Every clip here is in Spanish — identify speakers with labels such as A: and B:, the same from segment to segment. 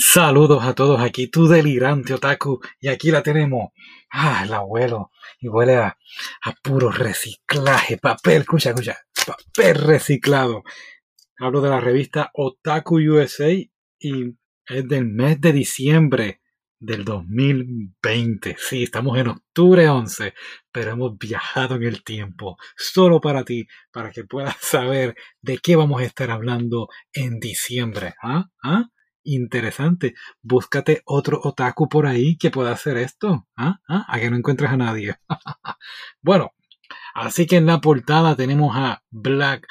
A: Saludos a todos, aquí tu delirante otaku y aquí la tenemos. Ah, el abuelo. Y huele a, a puro reciclaje, papel, escucha, escucha, papel reciclado. Hablo de la revista Otaku USA y es del mes de diciembre del 2020. Sí, estamos en octubre 11, pero hemos viajado en el tiempo solo para ti, para que puedas saber de qué vamos a estar hablando en diciembre. ¿Ah? ¿Ah? Interesante. Búscate otro otaku por ahí que pueda hacer esto. ¿Ah? ¿Ah? A que no encuentres a nadie. bueno, así que en la portada tenemos a Black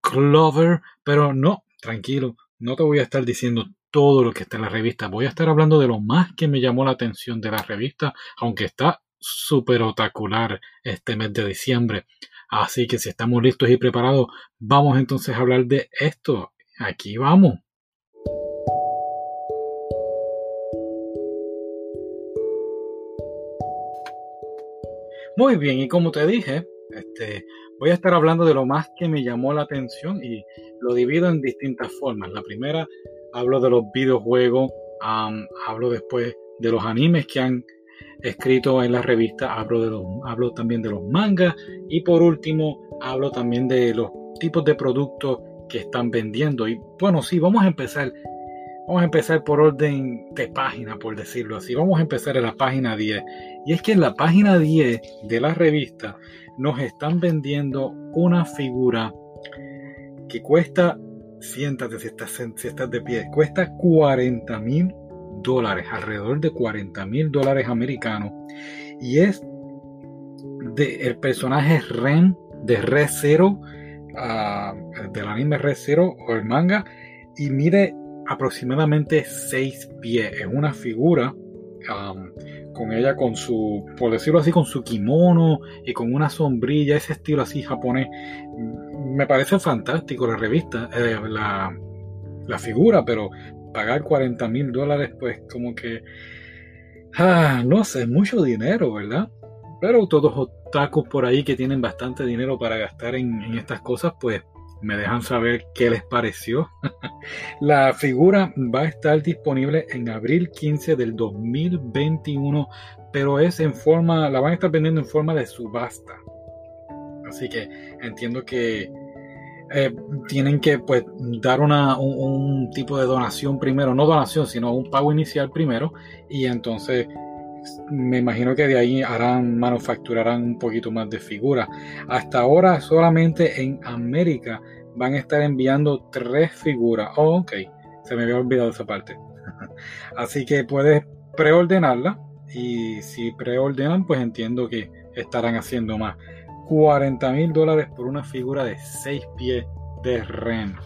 A: Clover, pero no, tranquilo, no te voy a estar diciendo todo lo que está en la revista. Voy a estar hablando de lo más que me llamó la atención de la revista, aunque está súper otacular este mes de diciembre. Así que si estamos listos y preparados, vamos entonces a hablar de esto. Aquí vamos. Muy bien, y como te dije, este, voy a estar hablando de lo más que me llamó la atención y lo divido en distintas formas. La primera, hablo de los videojuegos, hablo después de los animes que han escrito en la revista, hablo, de los, hablo también de los mangas y por último, hablo también de los tipos de productos que están vendiendo. Y bueno, sí, vamos a empezar Vamos a empezar por orden de página, por decirlo así. Vamos a empezar en la página 10. Y es que en la página 10 de la revista nos están vendiendo una figura que cuesta, siéntate si estás, si estás de pie, cuesta 40 mil dólares, alrededor de 40 mil dólares americanos. Y es de el personaje Ren de Red Zero, uh, del anime Red Zero o el manga. Y mire aproximadamente 6 pies. Es una figura um, con ella, con su, por decirlo así, con su kimono y con una sombrilla, ese estilo así japonés. Me parece fantástico la revista, eh, la, la, figura, pero pagar 40 mil dólares, pues como que, ah, no sé, es mucho dinero, ¿verdad? Pero todos otakus por ahí que tienen bastante dinero para gastar en estas cosas, pues me dejan saber qué les pareció. la figura va a estar disponible en abril 15 del 2021, pero es en forma, la van a estar vendiendo en forma de subasta. Así que entiendo que eh, tienen que pues dar una, un, tipo de donación primero, no donación, sino un pago inicial primero, y entonces me imagino que de ahí harán, manufacturarán un poquito más de figuras. Hasta ahora solamente en América van a estar enviando tres figuras. Oh, ok, se me había olvidado esa parte. Así que puedes preordenarla y si preordenan, pues entiendo que estarán haciendo más. 40 mil dólares por una figura de 6 pies de Ren.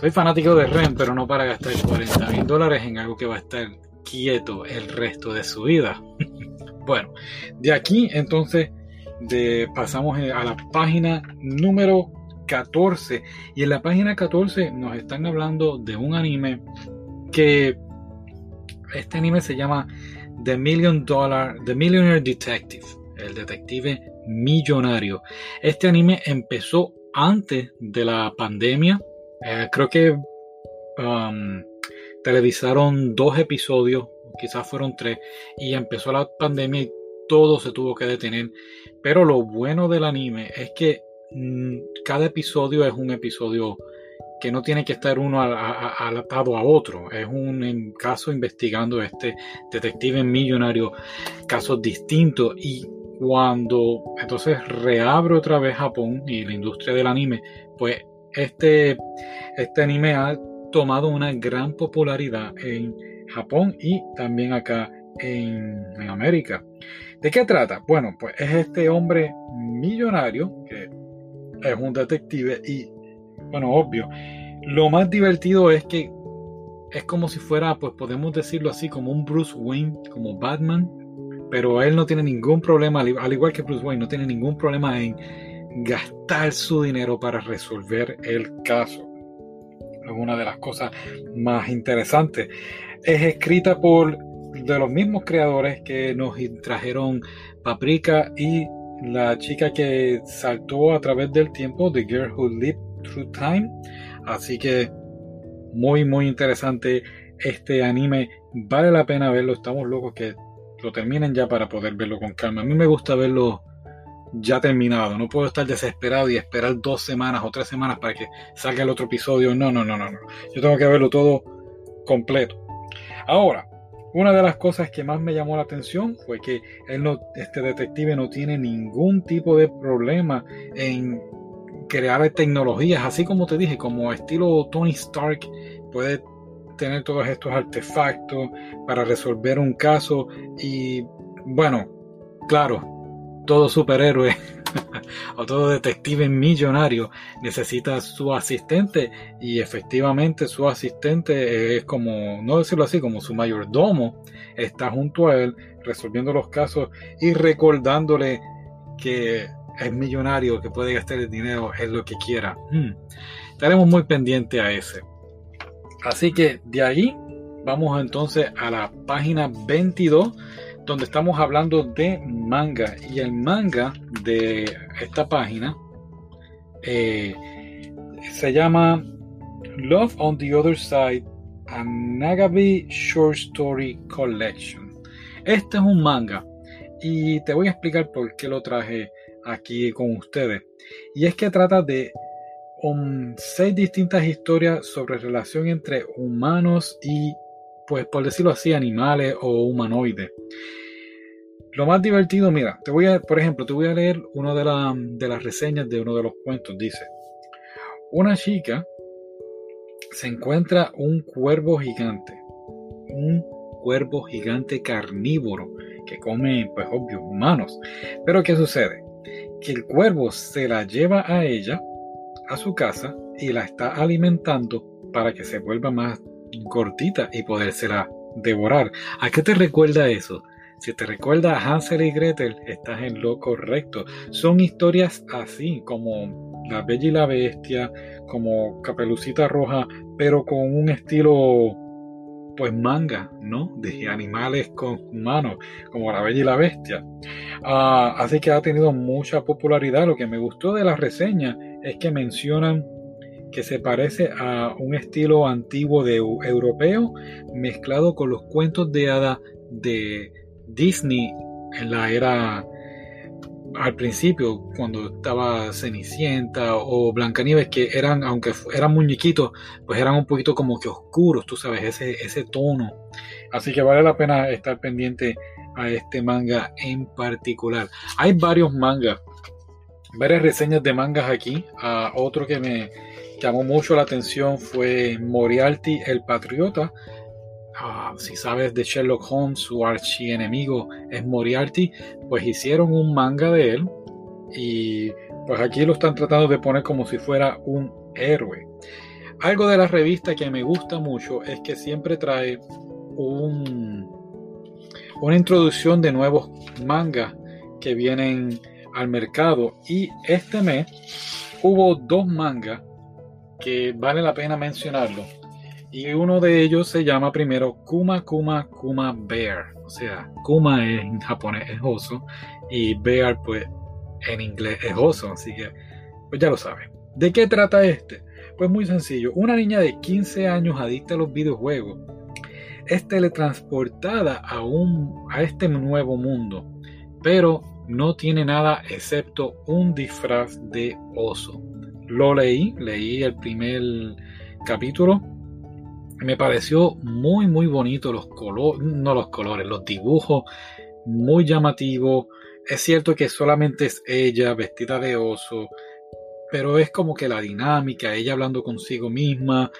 A: Soy fanático de Ren, pero no para gastar 40 mil dólares en algo que va a estar quieto el resto de su vida. bueno, de aquí entonces de, pasamos a la página número 14. Y en la página 14 nos están hablando de un anime que este anime se llama The Million Dollar, The Millionaire Detective, el detective millonario. Este anime empezó antes de la pandemia. Eh, creo que um, televisaron dos episodios, quizás fueron tres, y empezó la pandemia y todo se tuvo que detener. Pero lo bueno del anime es que mm, cada episodio es un episodio que no tiene que estar uno atado a, otro. Es un caso investigando este detective millonario, casos distintos. Y cuando entonces reabre otra vez Japón y la industria del anime, pues este, este anime ha tomado una gran popularidad en Japón y también acá en, América. ¿De qué trata? Bueno, pues es este hombre millonario que es un detective y, bueno, obvio, lo más divertido es que es como si fuera, pues podemos decirlo así, como un Bruce Wayne, como Batman, pero él no tiene ningún problema, al igual que Bruce Wayne, no tiene ningún problema en gastar su dinero para resolver el caso. Es una de las cosas más interesantes. Es escrita por de los mismos creadores que nos trajeron Paprika y la chica que saltó a través del tiempo, The Girl Who Lived Through Time. Así que muy, muy interesante este anime. Vale la pena verlo. Estamos locos que lo terminen ya para poder verlo con calma. A mí me gusta verlo ya terminado. No puedo estar desesperado y esperar dos semanas o tres semanas para que salga el otro episodio. No, no, no, no. no. Yo tengo que verlo todo completo. Ahora, una de las cosas que más me llamó la atención fue que él no, este detective no tiene ningún tipo de problema en crear tecnologías, así como te dije, como estilo Tony Stark, puede tener todos estos artefactos para resolver un caso y bueno, claro, todo superhéroe o todo detective millonario necesita su asistente y efectivamente su asistente es como, no decirlo así, como su mayordomo, está junto a él resolviendo los casos y recordándole que es millonario, que puede gastar el dinero es lo que quiera. Hmm. Estaremos muy pendientes a ese. Así que de ahí vamos entonces a la página 22 donde estamos hablando de manga y el manga de esta página eh, se llama Love on the Other Side a Nagabi Short Story Collection. Este es un manga y te voy a explicar por qué lo traje aquí con ustedes. Y es que trata de um, seis distintas historias sobre relación entre humanos y, pues por decirlo así, animales o humanoides. Lo más divertido, mira, te voy a, por ejemplo, te voy a leer una de, de las reseñas de uno de los cuentos. Dice, una chica se encuentra un cuervo gigante, un cuervo gigante carnívoro que come, pues obvio, humanos. Pero ¿qué sucede? Que el cuervo se la lleva a ella, a su casa, y la está alimentando para que se vuelva más gordita y podérsela devorar. ¿A qué te recuerda eso? Si te recuerda a Hansel y Gretel, estás en lo correcto. Son historias así, como La Bella y la Bestia, como Capelucita Roja, pero con un estilo, pues manga, ¿no? De animales con humanos, como La Bella y la Bestia. Ah, así que ha tenido mucha popularidad. Lo que me gustó de la reseña es que mencionan que se parece a un estilo antiguo de europeo mezclado con los cuentos de hada de Disney en la era al principio, cuando estaba Cenicienta o Blancanieves, que eran, aunque eran muñequitos, pues eran un poquito como que oscuros, tú sabes, ese, ese tono. Así que vale la pena estar pendiente a este manga en particular. Hay varios mangas, varias reseñas de mangas aquí. otro que me llamó mucho la atención fue Moriarty el Patriota, Ah, si sabes de Sherlock Holmes, su archienemigo es Moriarty, pues hicieron un manga de él y pues aquí lo están tratando de poner como si fuera un héroe. Algo de la revista que me gusta mucho es que siempre trae un, una introducción de nuevos mangas que vienen al mercado y este mes hubo dos mangas que vale la pena mencionarlo y uno de ellos se llama primero Kuma Kuma Kuma Bear. O sea, Kuma es en japonés es oso y Bear pues en inglés es oso. Así que pues ya lo saben. ¿De qué trata este? Pues muy sencillo. Una niña de 15 años adicta a los videojuegos es teletransportada a, un, a este nuevo mundo. Pero no tiene nada excepto un disfraz de oso. Lo leí, leí el primer capítulo me pareció muy muy bonito los colores, no los colores, los dibujos, muy llamativos. Es cierto que solamente es ella vestida de oso, pero es como que la dinámica, ella hablando consigo misma,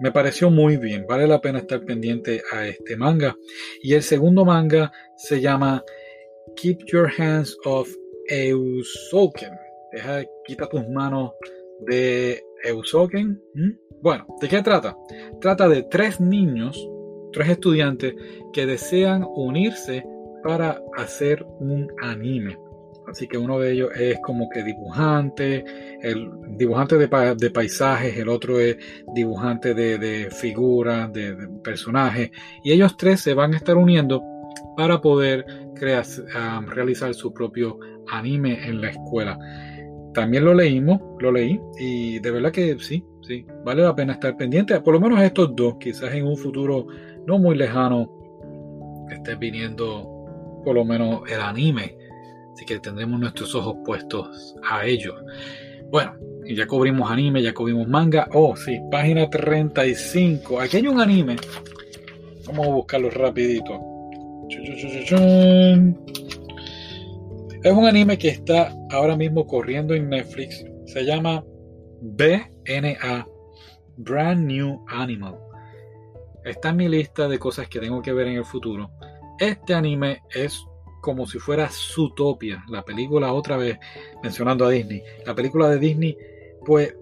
A: me pareció muy bien. Vale la pena estar pendiente a este manga. Y el segundo manga se llama Keep Your Hands Off Eusoken. Deja, quita tus manos de Eusoken. Bueno, ¿de qué trata? Trata de tres niños, tres estudiantes que desean unirse para hacer un anime. Así que uno de ellos es como que dibujante, el dibujante de, paisajes, el otro es dibujante de, figuras, de, personajes. Y ellos tres se van a estar uniendo para poder crear, realizar su propio anime en la escuela también lo leímos, lo leí y de verdad que sí, sí, vale la pena estar pendiente, por lo menos estos dos, quizás en un futuro no muy lejano esté viniendo por lo menos el anime, así que tendremos nuestros ojos puestos a ellos. Bueno, ya cubrimos anime, ya cubrimos manga. Oh, sí, página 35. Aquí hay un anime. Vamos a buscarlo rapidito. Es un anime que está ahora mismo corriendo en Netflix. Se llama BNA, Brand New Animal. Está en mi lista de cosas que tengo que ver en el futuro. Este anime es como si fuera Zootopia, la película otra vez mencionando a Disney. La película de Disney, pues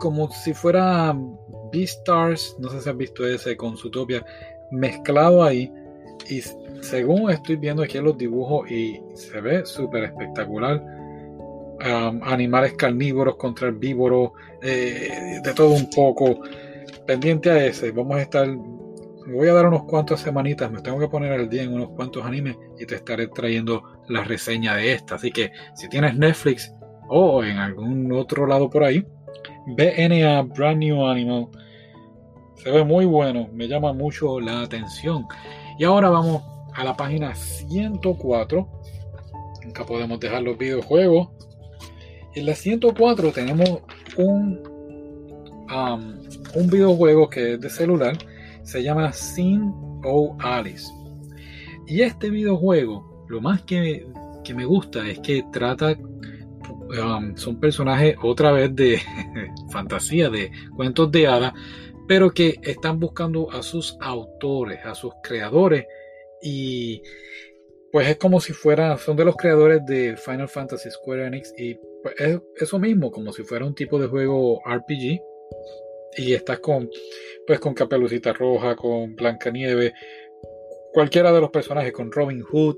A: como si fuera Beastars, no sé si has visto ese con Zootopia, mezclado ahí. Y según estoy viendo aquí en los dibujos y se ve súper espectacular. animales carnívoros contra herbívoros, eh, de todo un poco. Pendiente a ese, vamos a estar. Me voy a dar unos cuantos semanitas, me tengo que poner al día en unos cuantos animes y te estaré trayendo la reseña de esta. Así que si tienes Netflix o en algún otro lado por ahí, BNA Brand New Animal se ve muy bueno, me llama mucho la atención. Y ahora vamos a la página 104. Acá podemos dejar los videojuegos. En la 104 tenemos un, un videojuego que es de celular. Se llama Sin O Alice. Y este videojuego, lo más que, que me gusta es que trata son personajes otra vez de fantasía, de cuentos de hadas, pero que están buscando a sus autores, a sus creadores, y pues es como si fuera, son de los creadores de Final Fantasy Square Enix, y pues es eso mismo, como si fuera un tipo de juego RPG, y estás con, pues con Capelucita Roja, con Blancanieves, cualquiera de los personajes, con Robin Hood,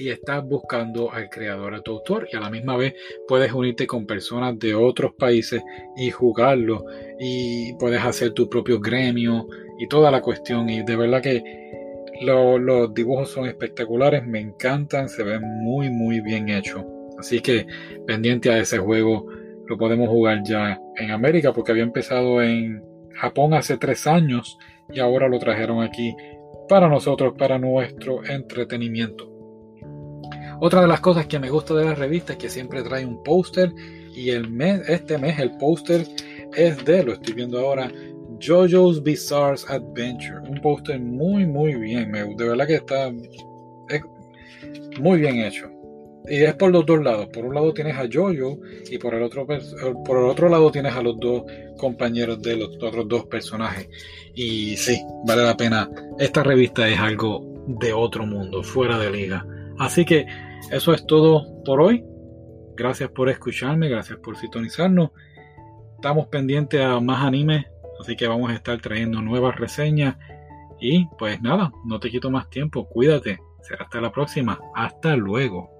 A: y estás buscando al creador, a tu autor, y a la misma vez puedes unirte con personas de otros países y jugarlo, y puedes hacer tu propio gremio y toda la cuestión. Y de verdad que los dibujos son espectaculares, me encantan, se ven muy, muy bien hechos. Así que pendiente a ese juego, lo podemos jugar ya en América, porque había empezado en Japón hace tres años y ahora lo trajeron aquí para nosotros, para nuestro entretenimiento. Otra de las cosas que me gusta de la revista es que siempre trae un póster y el mes, este mes el póster es de, lo estoy viendo ahora, JoJo's Bizarre Adventure. Un póster muy, muy bien. De verdad que está muy bien hecho. Y es por los dos lados. Por un lado tienes a Jojo y por el otro, por el otro lado tienes a los dos compañeros de los otros dos personajes. Y sí, vale la pena. Esta revista es algo de otro mundo, fuera de liga. Así que eso es todo por hoy. Gracias por escucharme, gracias por sintonizarnos. Estamos pendientes a más animes, así que vamos a estar trayendo nuevas reseñas. Y pues nada, no te quito más tiempo, cuídate. Será hasta la próxima. Hasta luego.